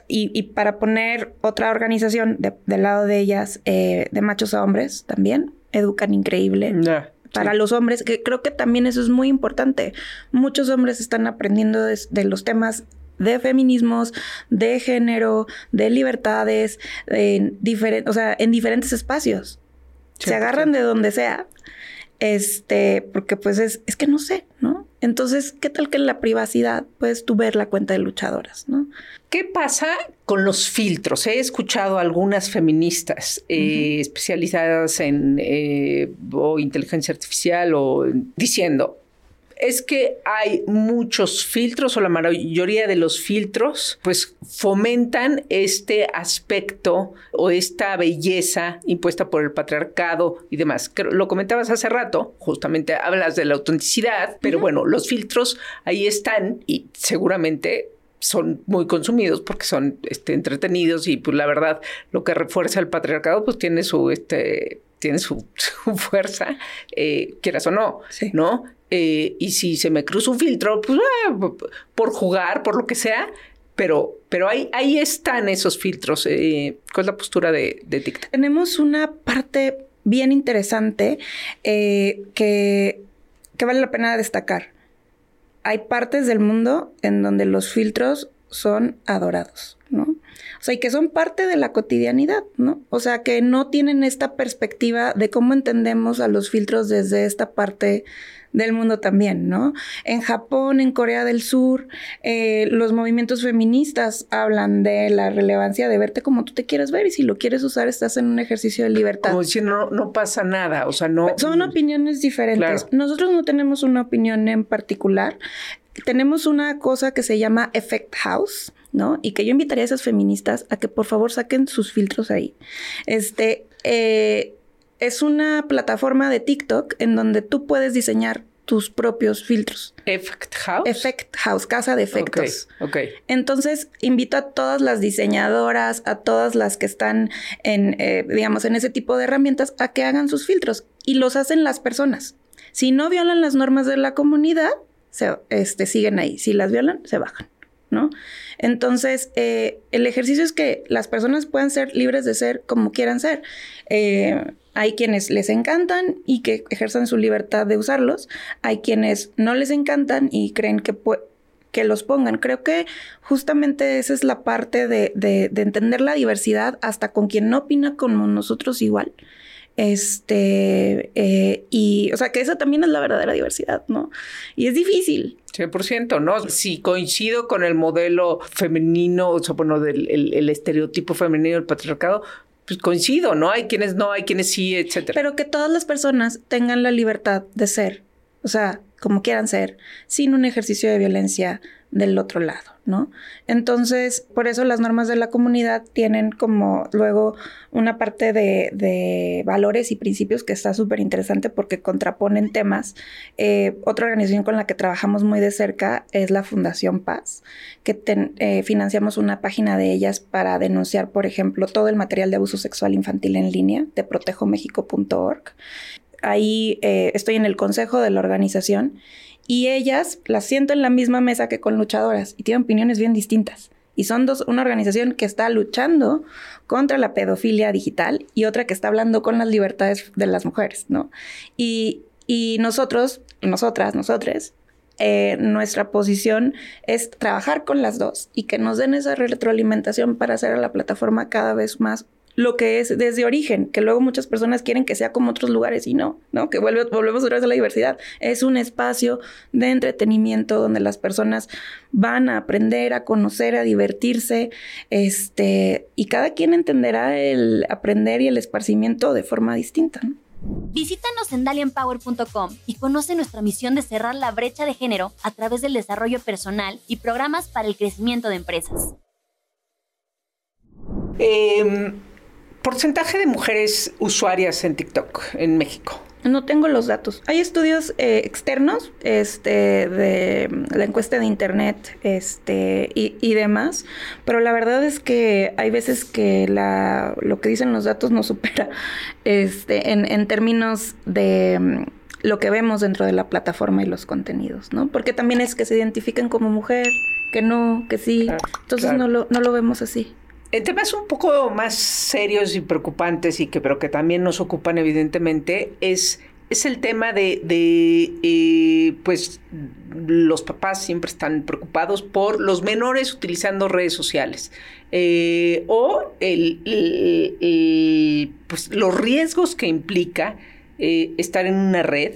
Y, para poner otra organización de, del lado de ellas, eh, de machos a hombres también, educan increíble. Para sí. los hombres, que creo que también eso es muy importante. Muchos hombres están aprendiendo de, de los temas de feminismos, de género, de libertades, en, diferen, o sea, en diferentes espacios. Sí, Se agarran sí. de donde sea. Este, porque pues es, es que no sé, ¿no? Entonces, ¿qué tal que en la privacidad puedes tú ver la cuenta de luchadoras, ¿no? ¿Qué pasa con los filtros? He escuchado a algunas feministas uh -huh. eh, especializadas en eh, o inteligencia artificial o diciendo, es que hay muchos filtros o la mayoría de los filtros pues fomentan este aspecto o esta belleza impuesta por el patriarcado y demás. Lo comentabas hace rato, justamente hablas de la autenticidad, pero uh -huh. bueno, los filtros ahí están y seguramente son muy consumidos porque son este, entretenidos y pues la verdad lo que refuerza el patriarcado pues tiene su este tiene su, su fuerza eh, quieras o no sí. no eh, y si se me cruza un filtro, pues ah, por jugar, por lo que sea, pero, pero ahí, ahí están esos filtros. Eh, ¿Cuál es la postura de, de, TikTok? Tenemos una parte bien interesante que, que vale la pena destacar. Hay partes del mundo en donde los filtros son adorados, ¿no? O sea, y que son parte de la cotidianidad, ¿no? O sea, que no tienen esta perspectiva de cómo entendemos a los filtros desde esta parte del mundo también, ¿no? En Japón, en Corea del Sur, eh, los movimientos feministas hablan de la relevancia de verte como tú te quieres ver y si lo quieres usar estás en un ejercicio de libertad. Como si no, no pasa nada, o sea, no... Son opiniones diferentes. Claro. Nosotros no tenemos una opinión en particular. Tenemos una cosa que se llama Effect House, ¿no? Y que yo invitaría a esas feministas a que por favor saquen sus filtros ahí. Este, eh, es una plataforma de TikTok en donde tú puedes diseñar tus propios filtros. Effect House. Effect House, casa de efectos. Ok. Entonces, invito a todas las diseñadoras, a todas las que están en, eh, digamos, en ese tipo de herramientas, a que hagan sus filtros y los hacen las personas. Si no violan las normas de la comunidad, se este, siguen ahí. Si las violan, se bajan. ¿No? Entonces, eh, el ejercicio es que las personas puedan ser libres de ser como quieran ser. Eh, hay quienes les encantan y que ejerzan su libertad de usarlos. Hay quienes no les encantan y creen que, que los pongan. Creo que justamente esa es la parte de, de, de entender la diversidad hasta con quien no opina como nosotros igual. Este, eh, y, o sea, que esa también es la verdadera diversidad, ¿no? Y es difícil. 100%, ¿no? Si coincido con el modelo femenino, o sea, bueno, del el, estereotipo femenino del patriarcado, pues coincido, ¿no? Hay quienes no, hay quienes sí, etcétera. Pero que todas las personas tengan la libertad de ser, o sea, como quieran ser, sin un ejercicio de violencia del otro lado. ¿no? Entonces, por eso las normas de la comunidad tienen como luego una parte de, valores y principios que está súper interesante porque contraponen temas. Eh, otra organización con la que trabajamos muy de cerca es la Fundación Paz, que eh, financiamos una página de ellas para denunciar, por ejemplo, todo el material de abuso sexual infantil en línea de protejomexico.org. Ahí eh, estoy en el consejo de la organización y ellas las siento en la misma mesa que con luchadoras y tienen opiniones bien distintas. Y son dos, una organización que está luchando contra la pedofilia digital y otra que está hablando con las libertades de las mujeres, ¿no? Y, y nosotros, nosotras, nosotres, eh, nuestra posición es trabajar con las dos y que nos den esa retroalimentación para hacer a la plataforma cada vez más lo que es desde origen, que luego muchas personas quieren que sea como otros lugares y no, ¿no? Que vuelve, volvemos otra vez a la diversidad. Es un espacio de entretenimiento donde las personas van a aprender, a conocer, a divertirse, este, y cada quien entenderá el aprender y el esparcimiento de forma distinta, Visítanos en dalianpower.com y conoce nuestra misión de cerrar la brecha de género a través del desarrollo personal y programas para el crecimiento de empresas. Eh, porcentaje de mujeres usuarias en TikTok en México? No tengo los datos. Hay estudios eh, externos este, de la encuesta de internet este, y, demás, pero la verdad es que hay veces que la, lo que dicen los datos no supera este, en, en términos de mm, lo que vemos dentro de la plataforma y los contenidos, ¿no? Porque también es que se identifiquen como mujer, que no, que sí. Entonces No, lo, no lo vemos así. En temas un poco más serios y preocupantes y que pero que también nos ocupan evidentemente es es el tema de, de eh, pues los papás siempre están preocupados por los menores utilizando redes sociales eh, o el, pues los riesgos que implica eh, estar en una red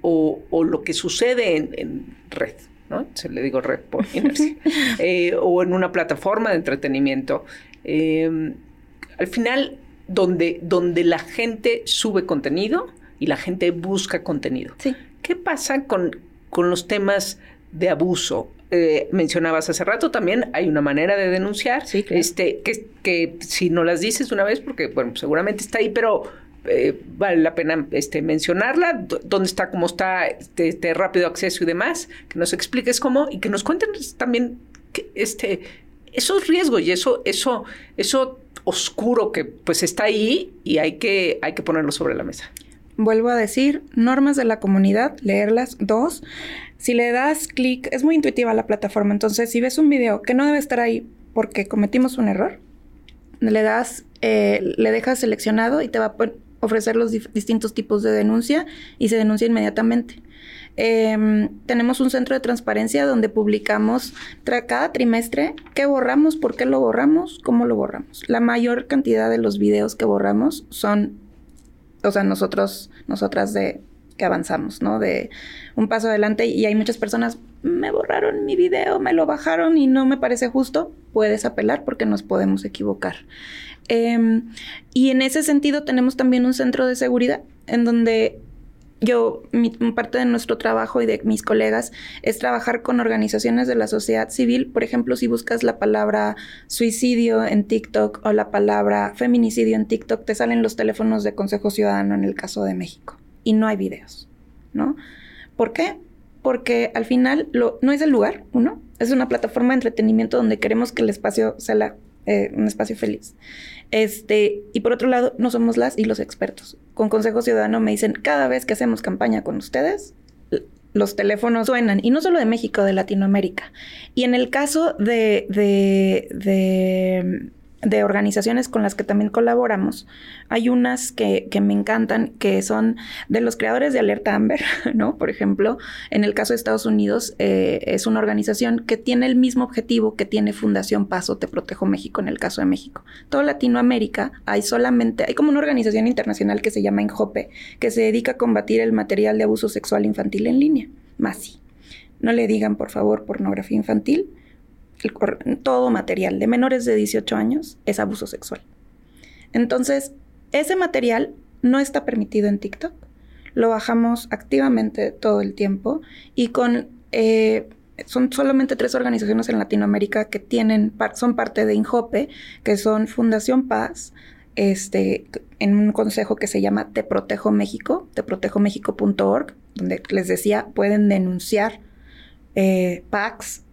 o, lo que sucede en red. ¿No? Se le digo red por inercia, eh, o en una plataforma de entretenimiento. Em, al final, donde, donde la gente sube contenido y la gente busca contenido. ¿Qué pasa con, con los temas de abuso? Eh, mencionabas hace rato también, hay una manera de denunciar, este, que, que si no las dices una vez, porque bueno, seguramente está ahí, pero eh, vale la pena este, mencionarla, dónde está, cómo está este, este, rápido acceso y demás, que nos expliques cómo y que nos cuenten también este, esos riesgos y eso, eso, eso oscuro que pues está ahí y hay que, hay que ponerlo sobre la mesa. Vuelvo a decir, normas de la comunidad, leerlas. Dos, si le das clic, es muy intuitiva la plataforma, entonces si ves un video que no debe estar ahí porque cometimos un error, le das, eh, le dejas seleccionado y te va a ofrecer los distintos tipos de denuncia y se denuncia inmediatamente. Em, tenemos un centro de transparencia donde publicamos cada trimestre qué borramos, por qué lo borramos, cómo lo borramos. La mayor cantidad de los videos que borramos son, o sea, nosotros, nosotras de que avanzamos, ¿no? De un paso adelante y hay muchas personas, me borraron mi video, me lo bajaron y no me parece justo, puedes apelar porque nos podemos equivocar. Em, y en ese sentido tenemos también un centro de seguridad en donde yo, mi, parte de nuestro trabajo y de mis colegas es trabajar con organizaciones de la sociedad civil. Por ejemplo, si buscas la palabra suicidio en TikTok o la palabra feminicidio en TikTok, te salen los teléfonos de Consejo Ciudadano en el caso de México. Y no hay videos, ¿no? ¿Por qué? Porque al final lo, no es el lugar, uno, es una plataforma de entretenimiento donde queremos que el espacio sea eh, un espacio feliz. Este, y por otro lado, no somos las y los expertos. Con Consejo Ciudadano me dicen, cada vez que hacemos campaña con ustedes, los teléfonos suenan, y no solo de México, de Latinoamérica. Y en el caso de, de, de de organizaciones con las que también colaboramos. Hay unas que, me encantan, que son de los creadores de Alerta Amber, ¿no? Por ejemplo, en el caso de Estados Unidos, eh, es una organización que tiene el mismo objetivo que tiene Fundación Paso Te Protejo México en el caso de México. Toda Latinoamérica hay solamente, hay como una organización internacional que se llama Enjope, que se dedica a combatir el material de abuso sexual infantil en línea. Más No le digan, por favor, pornografía infantil todo material de menores de 18 años es abuso sexual. Entonces, ese material no está permitido en TikTok. Lo bajamos activamente todo el tiempo y con... Eh, son solamente tres organizaciones en Latinoamérica que tienen, son parte de INJOPE, que son Fundación Paz, este, en un consejo que se llama Te Protejo México, teprotejomexico.org, donde les decía, pueden denunciar eh, PACs,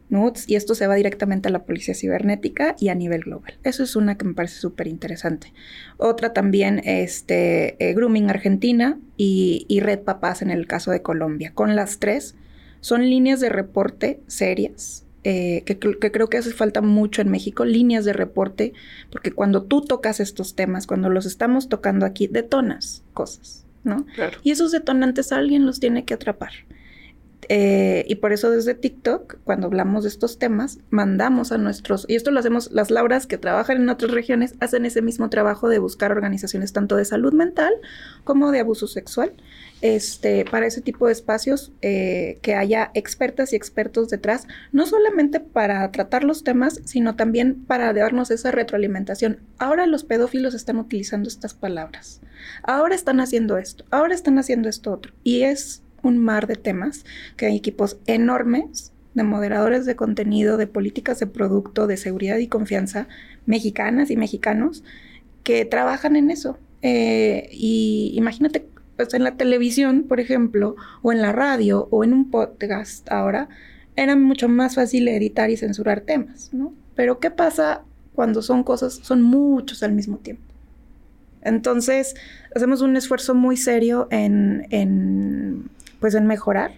y esto se va directamente a la policía cibernética y a nivel global. Eso es una que me parece súper interesante. Otra también, este, eh, Grooming Argentina y, Red Papás en el caso de Colombia. Con las tres son líneas de reporte serias, eh, que, creo que hace falta mucho en México, líneas de reporte, porque cuando tú tocas estos temas, cuando los estamos tocando aquí, detonas cosas, ¿no? Y esos detonantes alguien los tiene que atrapar. Eh, y por eso desde TikTok, cuando hablamos de estos temas, mandamos a nuestros, y esto lo hacemos, las Lauras que trabajan en otras regiones hacen ese mismo trabajo de buscar organizaciones tanto de salud mental como de abuso sexual, este, para ese tipo de espacios, eh, que haya expertas y expertos detrás, no solamente para tratar los temas, sino también para darnos esa retroalimentación. Ahora los pedófilos están utilizando estas palabras, ahora están haciendo esto, ahora están haciendo esto otro, y es un mar de temas, que hay equipos enormes de moderadores de contenido, de políticas de producto, de seguridad y confianza, mexicanas y mexicanos, que trabajan en eso. Eh, y imagínate, pues en la televisión, por ejemplo, o en la radio, o en un podcast ahora, era mucho más fácil editar y censurar temas, ¿no? Pero ¿qué pasa cuando son cosas, son muchos al mismo tiempo? Entonces, hacemos un esfuerzo muy serio en, en pues en mejorar,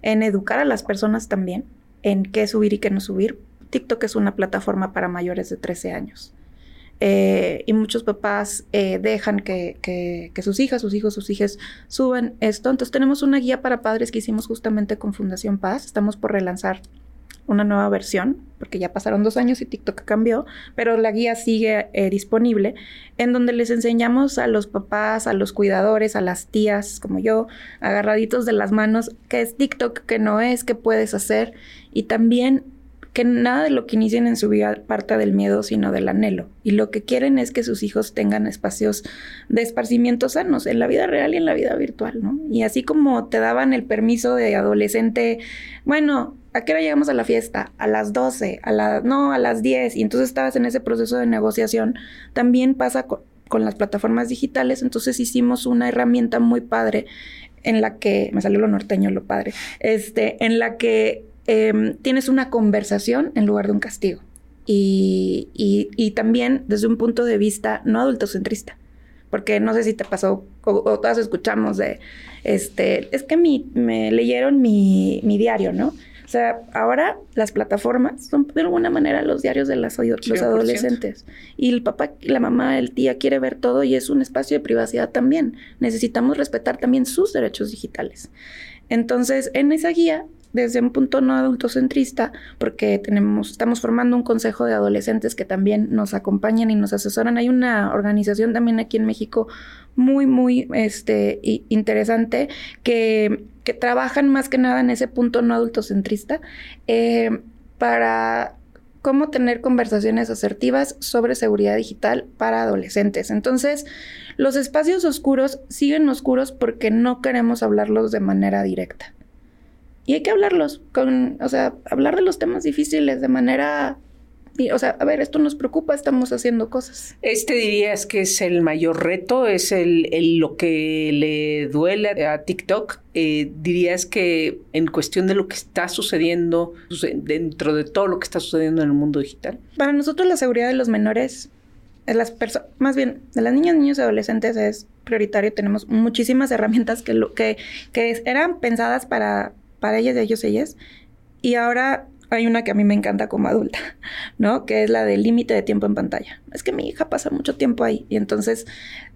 en educar a las personas también, en qué subir y qué no subir. TikTok es una plataforma para mayores de 13 años. Eh, y muchos papás eh, dejan que, sus hijas, sus hijos, sus hijas suban esto. Entonces tenemos una guía para padres que hicimos justamente con Fundación Paz. Estamos por relanzar una nueva versión, porque ya pasaron dos años y TikTok cambió, pero la guía sigue eh, disponible, en donde les enseñamos a los papás, a los cuidadores, a las tías como yo, agarraditos de las manos, qué es TikTok, qué no es, qué puedes hacer, y también que nada de lo que inicien en su vida parta del miedo, sino del anhelo. Y lo que quieren es que sus hijos tengan espacios de esparcimiento sanos en la vida real y en la vida virtual, ¿no? Y así como te daban el permiso de adolescente, bueno, ¿a qué hora llegamos a la fiesta? A las 12, a las, no, a las 10. Y entonces estabas en ese proceso de negociación. También pasa con, con las plataformas digitales. Entonces hicimos una herramienta muy padre en la que, me salió lo norteño, lo padre, este, en la que em, tienes una conversación en lugar de un castigo. Y, y, y, también desde un punto de vista no adultocentrista. Porque no sé si te pasó o, o todas escuchamos de, este, es que mi, me leyeron mi, mi diario, ¿no? O sea, ahora las plataformas son de alguna manera los diarios de las, los adolescentes. Y el papá, la mamá, el tía quiere ver todo y es un espacio de privacidad también. Necesitamos respetar también sus derechos digitales. Entonces, en esa guía desde un punto no adultocentrista, porque tenemos, estamos formando un consejo de adolescentes que también nos acompañan y nos asesoran. Hay una organización también aquí en México muy, muy este, interesante que, que trabajan más que nada en ese punto no adultocentrista eh, para cómo tener conversaciones asertivas sobre seguridad digital para adolescentes. Entonces, los espacios oscuros siguen oscuros porque no queremos hablarlos de manera directa. Y hay que hablarlos con, o sea, hablar de los temas difíciles de manera o sea, a ver, esto nos preocupa, estamos haciendo cosas. Este dirías que es el mayor reto, es el, lo que le duele a TikTok. Eh, dirías que en cuestión de lo que está sucediendo dentro de todo lo que está sucediendo en el mundo digital. Para nosotros la seguridad de los menores, de las personas, más bien de las niñas, niños y adolescentes es prioritario. Tenemos muchísimas herramientas que, lo, que, que eran pensadas para para ellas, ellos, ellas. Y ahora hay una que a mí me encanta como adulta, ¿no? Que es la del límite de tiempo en pantalla. Es que mi hija pasa mucho tiempo ahí y entonces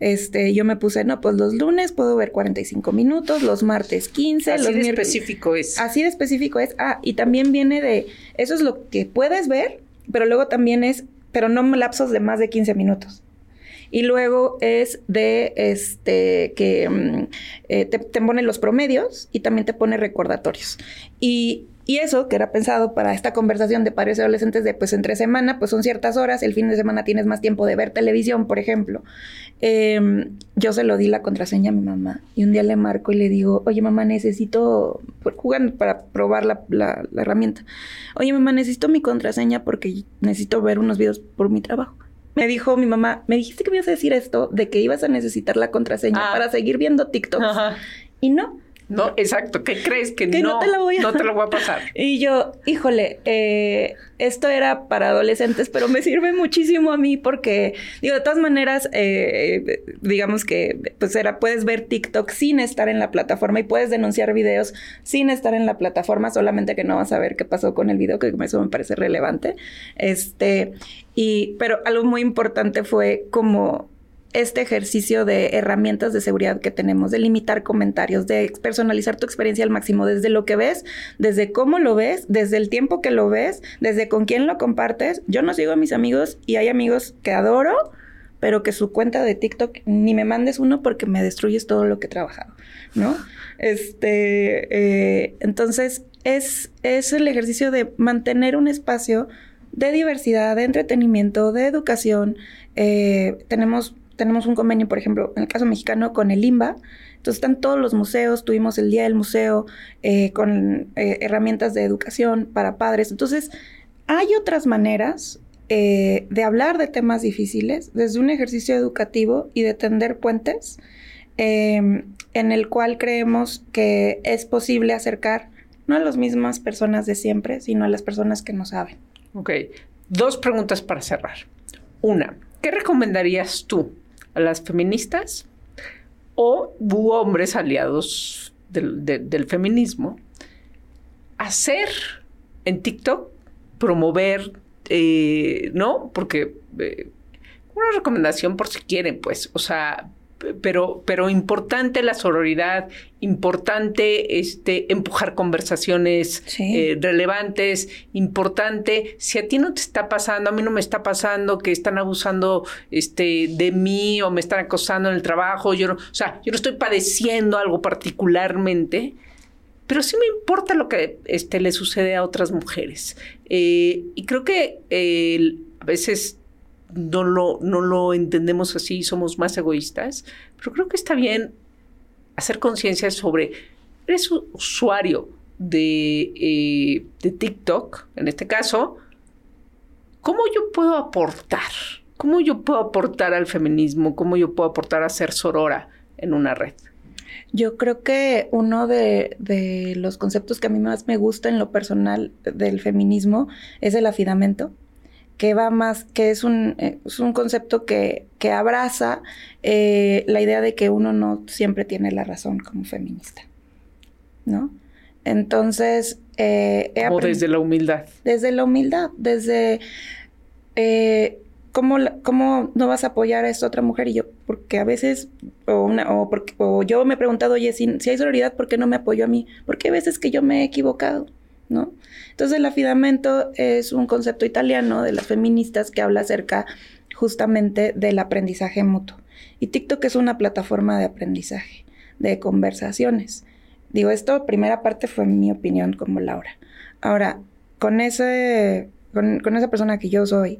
este, yo me puse, no, pues los lunes puedo ver 45 minutos, los martes 15, así los de específico es. Así de específico es. Ah, y también viene de, eso es lo que puedes ver, pero luego también es, pero no lapsos de más de 15 minutos. Y luego es de este que mm, eh, te, te, pone los promedios y también te pone recordatorios. Y y eso, que era pensado para esta conversación de padres y adolescentes de pues entre semana, pues son ciertas horas, el fin de semana tienes más tiempo de ver televisión, por ejemplo. Em, yo se lo di la contraseña a mi mamá y un día le marco y le digo, oye mamá, necesito, jugar para probar la, la, la herramienta. Oye mamá, necesito mi contraseña porque necesito ver unos videos por mi trabajo me dijo mi mamá, me dijiste que me ibas a decir esto, de que ibas a necesitar la contraseña ah. para seguir viendo TikTok. Y no, no, exacto. ¿Qué crees? Que, no, te lo voy a... no te lo voy a pasar. y yo, híjole, eh, esto era para adolescentes, pero me sirve muchísimo a mí porque, digo, de todas maneras, eh, digamos que, pues era, puedes ver TikTok sin estar en la plataforma y puedes denunciar videos sin estar en la plataforma, solamente que no vas a ver qué pasó con el video, que eso me parece relevante. Este, y, pero algo muy importante fue como este ejercicio de herramientas de seguridad que tenemos, de limitar comentarios, de personalizar tu experiencia al máximo, desde lo que ves, desde cómo lo ves, desde el tiempo que lo ves, desde con quién lo compartes. Yo no sigo a mis amigos y hay amigos que adoro, pero que su cuenta de TikTok ni me mandes uno porque me destruyes todo lo que he trabajado, ¿no? Este, eh, entonces, es, es el ejercicio de mantener un espacio de diversidad, de entretenimiento, de educación. Eh, tenemos tenemos un convenio, por ejemplo, en el caso mexicano, con el IMBA. Entonces están todos los museos, tuvimos el Día del Museo eh, con eh, herramientas de educación para padres. Entonces, hay otras maneras eh, de hablar de temas difíciles desde un ejercicio educativo y de tender puentes em, en el cual creemos que es posible acercar no a las mismas personas de siempre, sino a las personas que no saben. Ok, dos preguntas para cerrar. Una, ¿qué recomendarías tú a las feministas o hombres aliados del, feminismo hacer en TikTok, promover, eh, ¿no? Porque eh, una recomendación por si quieren, pues, o sea, pero, pero importante la sororidad, importante este, empujar conversaciones eh, relevantes, importante, si a ti no te está pasando, a mí no me está pasando que están abusando este, de mí o me están acosando en el trabajo, yo no, o sea, yo no estoy padeciendo algo particularmente, pero sí me importa lo que este, le sucede a otras mujeres. Eh, y creo que eh, a veces no lo, no lo entendemos así, somos más egoístas, pero creo que está bien hacer conciencia sobre, eres usuario de, eh, de TikTok, en este caso, ¿cómo yo puedo aportar? ¿Cómo yo puedo aportar al feminismo? ¿Cómo yo puedo aportar a ser sorora en una red? Yo creo que uno de, de, los conceptos que a mí más me gusta en lo personal del feminismo es el afidamento que va más, que es un, eh, es un concepto que, que abraza eh, la idea de que uno no siempre tiene la razón como feminista, ¿no? Entonces... Eh, o desde la humildad. Desde la humildad, desde... ¿cómo, ¿Cómo no vas a apoyar a esta otra mujer? Y yo, porque a veces, o, una, o, porque, o yo me he preguntado, oye, si, si hay solidaridad, ¿por qué no me apoyo a mí? Porque hay veces que yo me he equivocado, ¿no? Entonces el afidamento es un concepto italiano de las feministas que habla acerca justamente del aprendizaje mutuo. Y TikTok es una plataforma de aprendizaje, de conversaciones. Digo, esto, primera parte fue mi opinión como Laura. Ahora, con, ese, con, con esa persona que yo soy,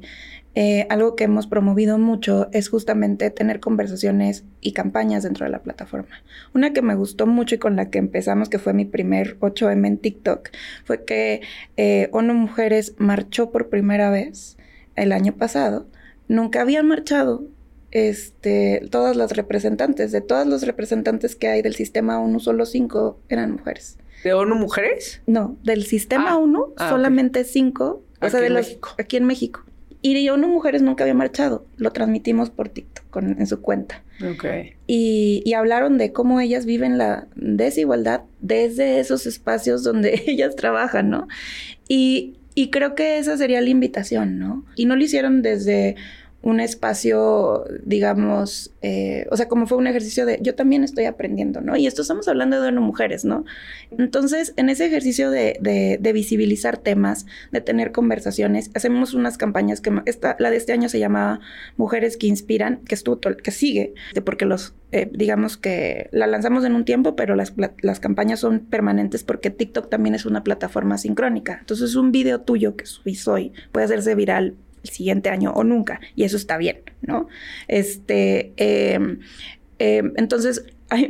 eh, algo que hemos promovido mucho es justamente tener conversaciones y campañas dentro de la plataforma. Una que me gustó mucho y con la que empezamos, que fue mi primer 8M en TikTok, fue que eh, ONU Mujeres marchó por primera vez el año pasado. Nunca habían marchado este, todas las representantes. De todas los representantes que hay del sistema ONU, solo cinco eran mujeres. ¿De ONU Mujeres? No, del sistema ah, ONU, ah, solamente cinco. o sea, de los, aquí en México. Y ONU Mujeres nunca había marchado, lo transmitimos por TikTok. en su cuenta. Okay. Y, y, hablaron de cómo ellas viven la desigualdad desde esos espacios donde ellas trabajan, ¿no? Y, y creo que esa sería la invitación, ¿no? Y no lo hicieron desde un espacio, digamos, eh, o sea, como fue un ejercicio de yo también estoy aprendiendo, ¿no? Y esto estamos hablando de mujeres, ¿no? Entonces, en ese ejercicio de, de, visibilizar temas, de tener conversaciones, hacemos unas campañas que la de este año se llamaba Mujeres que Inspiran, que estuvo, que sigue, porque los, eh, digamos que la lanzamos en un tiempo, pero las, las campañas son permanentes porque TikTok también es una plataforma sincrónica. Entonces, un video tuyo que subís hoy puede hacerse viral el siguiente año o nunca, y eso está bien, ¿no? Este, em, em, entonces,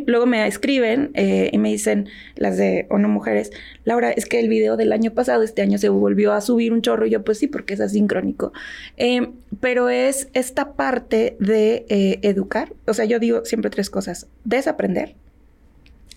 luego me escriben eh, y me dicen las de o no mujeres, Laura, es que el video del año pasado, este año se volvió a subir un chorro, y yo pues sí, porque es asincrónico. Em, pero es esta parte de eh, educar, o sea, yo digo siempre tres cosas, desaprender,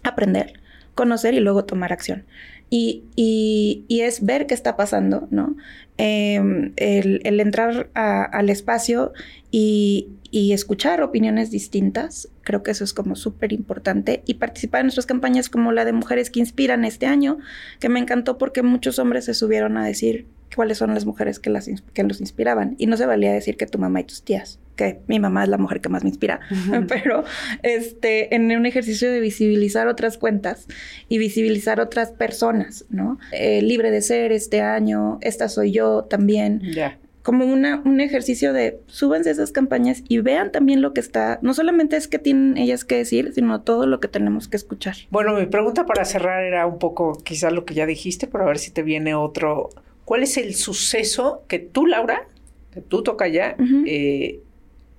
aprender, conocer y luego tomar acción. Y, y, es ver qué está pasando, ¿no? Em, el, entrar al espacio y, y, escuchar opiniones distintas, creo que eso es como súper importante. Y participar en nuestras campañas como la de Mujeres que Inspiran este año, que me encantó porque muchos hombres se subieron a decir cuáles son las mujeres que, las, que los inspiraban. Y no se valía decir que tu mamá y tus tías que mi mamá es la mujer que más me inspira, pero este, en un ejercicio de visibilizar otras cuentas y visibilizar otras personas, ¿no? Eh, libre de ser este año, esta soy yo también. Como una, un ejercicio de súbanse esas campañas y vean también lo que está, no solamente es que tienen ellas que decir, sino todo lo que tenemos que escuchar. Bueno, mi pregunta para cerrar era un poco quizás lo que ya dijiste, pero a ver si te viene otro. ¿Cuál es el suceso que tú, Laura, que tú toca ya,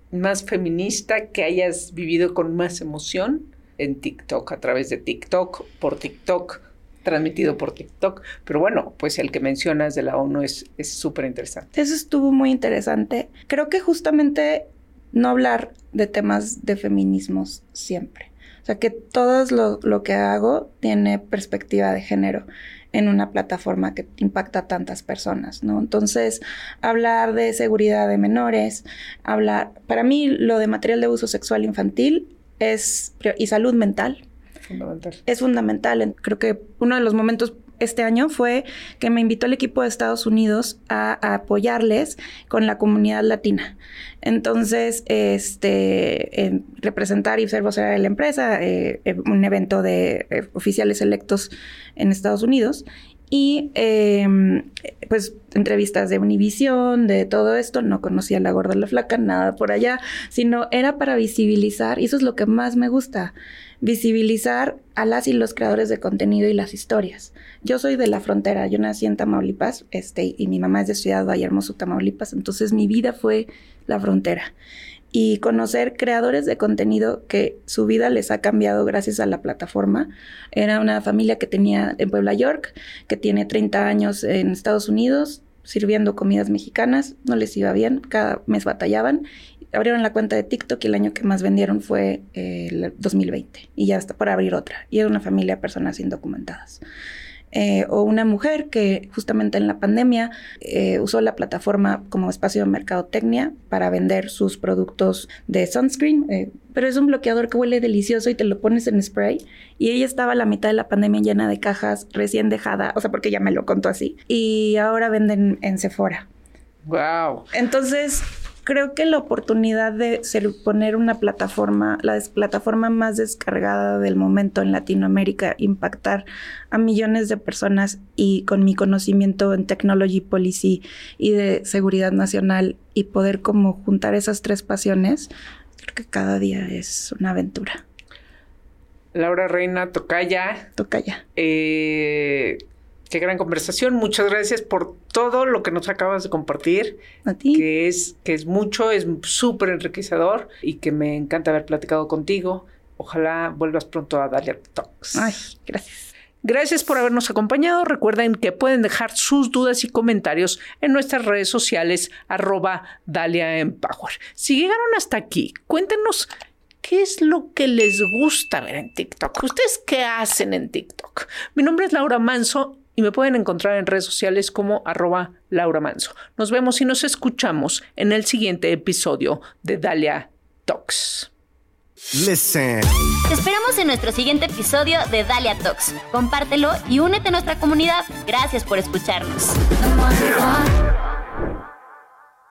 más feminista que hayas vivido con más emoción en TikTok, a través de TikTok, por TikTok, transmitido por TikTok. Pero bueno, pues el que mencionas de la ONU es súper interesante. Eso estuvo muy interesante. Creo que justamente no hablar de temas de feminismos siempre. O sea, que todo lo, lo que hago tiene perspectiva de género en una plataforma que impacta a tantas personas, ¿no? Entonces, hablar de seguridad de menores, hablar, para mí lo de material de uso sexual infantil es, y salud mental. Fundamental. Es fundamental. Creo que uno de los momentos este año fue que me invitó el equipo de Estados Unidos a, apoyarles con la comunidad latina. Entonces, este, representar y ser vocera de la empresa, eh, un evento de eh, oficiales electos en Estados Unidos. Y em, pues entrevistas de Univisión, de todo esto, no conocía la gorda la flaca, nada por allá, sino era para visibilizar, y eso es lo que más me gusta, visibilizar a las y los creadores de contenido y las historias. Yo soy de la frontera, yo nací en Tamaulipas, este, y mi mamá es de Ciudad Vallehermoso, Tamaulipas, entonces mi vida fue la frontera. Y conocer creadores de contenido que su vida les ha cambiado gracias a la plataforma. Era una familia que tenía en Puebla, York, que tiene 30 años en Estados Unidos, sirviendo comidas mexicanas, no les iba bien, cada mes batallaban abrieron la cuenta de TikTok y el año que más vendieron fue el 2020 y ya está por abrir otra. Y era una familia de personas indocumentadas. Eh, o una mujer que justamente en la pandemia eh, usó la plataforma como espacio de mercadotecnia para vender sus productos de sunscreen, eh, pero es un bloqueador que huele delicioso y te lo pones en spray. Y ella estaba a la mitad de la pandemia llena de cajas, recién dejada, o sea, porque ya me lo contó así. Y ahora venden en Sephora. Wow. Entonces, creo que la oportunidad de ser, poner una plataforma, la plataforma más descargada del momento en Latinoamérica, impactar a millones de personas y con mi conocimiento en technology policy y de seguridad nacional y poder como juntar esas tres pasiones, creo que cada día es una aventura. Laura Reina Tocaya. Tocaya. Eh, Qué gran conversación. Muchas gracias por todo lo que nos acabas de compartir. A ti. Que es, que es mucho, es súper enriquecedor y que me encanta haber platicado contigo. Ojalá vuelvas pronto a Dalia Talks. Ay, gracias. Gracias por habernos acompañado. Recuerden que pueden dejar sus dudas y comentarios en nuestras redes sociales, arroba Dalia Empower. Si llegaron hasta aquí, cuéntenos qué es lo que les gusta ver en TikTok. ¿Ustedes qué hacen en TikTok? Mi nombre es Laura Manso y me pueden encontrar en redes sociales como arroba Laura Manso. Nos vemos y nos escuchamos en el siguiente episodio de Dalia Talks. Listen. Te esperamos en nuestro siguiente episodio de Dalia Talks. Compártelo y únete a nuestra comunidad. Gracias por escucharnos.